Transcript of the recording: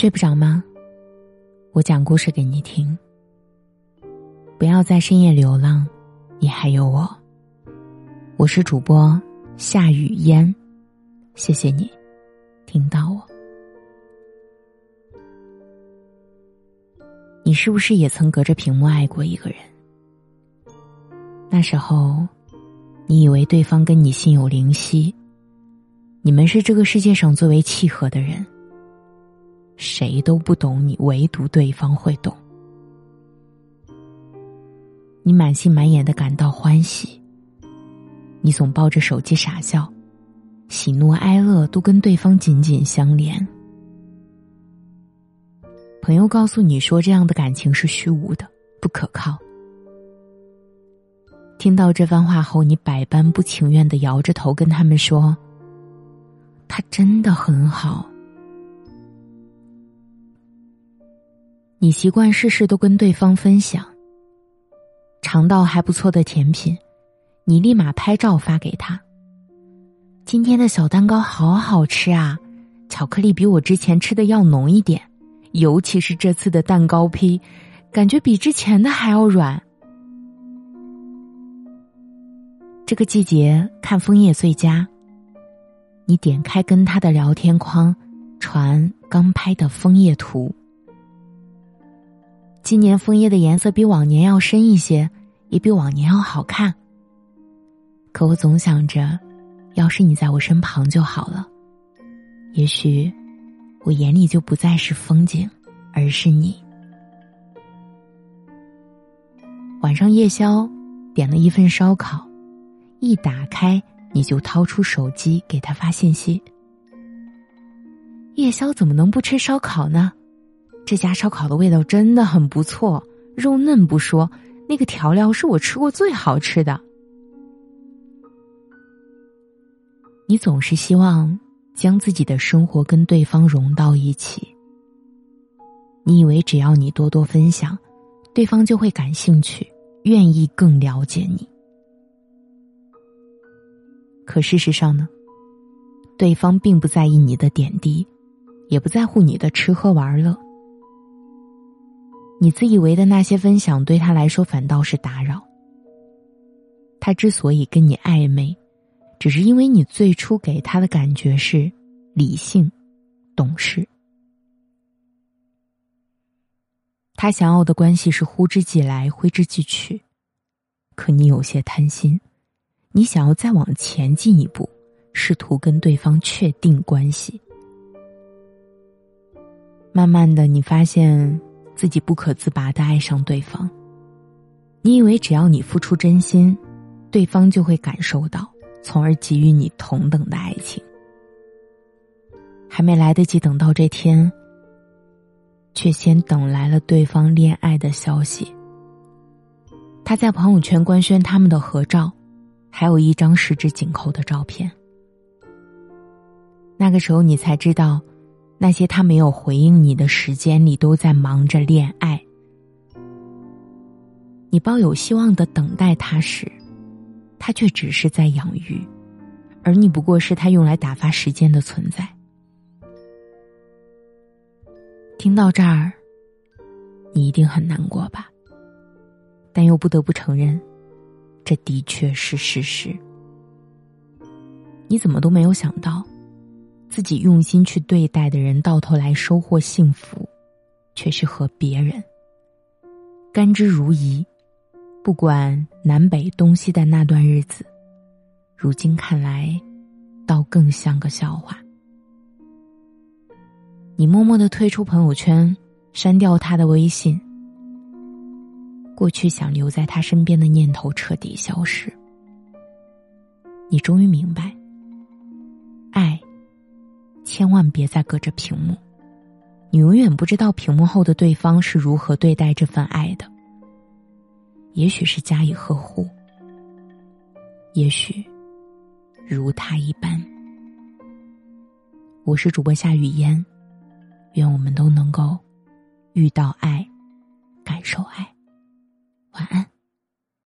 睡不着吗？我讲故事给你听。不要在深夜流浪，你还有我。我是主播夏雨嫣，谢谢你听到我。你是不是也曾隔着屏幕爱过一个人？那时候，你以为对方跟你心有灵犀，你们是这个世界上最为契合的人。谁都不懂你，唯独对方会懂。你满心满眼的感到欢喜，你总抱着手机傻笑，喜怒哀乐都跟对方紧紧相连。朋友告诉你说，这样的感情是虚无的，不可靠。听到这番话后，你百般不情愿的摇着头跟他们说：“他真的很好。”你习惯事事都跟对方分享。尝到还不错的甜品，你立马拍照发给他。今天的小蛋糕好好吃啊，巧克力比我之前吃的要浓一点，尤其是这次的蛋糕坯，感觉比之前的还要软。这个季节看枫叶最佳。你点开跟他的聊天框，传刚拍的枫叶图。今年枫叶的颜色比往年要深一些，也比往年要好看。可我总想着，要是你在我身旁就好了，也许我眼里就不再是风景，而是你。晚上夜宵，点了一份烧烤，一打开你就掏出手机给他发信息。夜宵怎么能不吃烧烤呢？这家烧烤的味道真的很不错，肉嫩不说，那个调料是我吃过最好吃的。你总是希望将自己的生活跟对方融到一起。你以为只要你多多分享，对方就会感兴趣，愿意更了解你。可事实上呢？对方并不在意你的点滴，也不在乎你的吃喝玩乐。你自以为的那些分享，对他来说反倒是打扰。他之所以跟你暧昧，只是因为你最初给他的感觉是理性、懂事。他想要的关系是呼之即来、挥之即去，可你有些贪心，你想要再往前进一步，试图跟对方确定关系。慢慢的，你发现。自己不可自拔的爱上对方，你以为只要你付出真心，对方就会感受到，从而给予你同等的爱情。还没来得及等到这天，却先等来了对方恋爱的消息。他在朋友圈官宣他们的合照，还有一张十指紧扣的照片。那个时候，你才知道。那些他没有回应你的时间里，都在忙着恋爱。你抱有希望的等待他时，他却只是在养鱼，而你不过是他用来打发时间的存在。听到这儿，你一定很难过吧？但又不得不承认，这的确是事实。你怎么都没有想到？自己用心去对待的人，到头来收获幸福，却是和别人甘之如饴。不管南北东西的那段日子，如今看来，倒更像个笑话。你默默的退出朋友圈，删掉他的微信，过去想留在他身边的念头彻底消失。你终于明白，千万别再隔着屏幕，你永远不知道屏幕后的对方是如何对待这份爱的。也许是加以呵护，也许如他一般。我是主播夏雨嫣，愿我们都能够遇到爱，感受爱。晚安。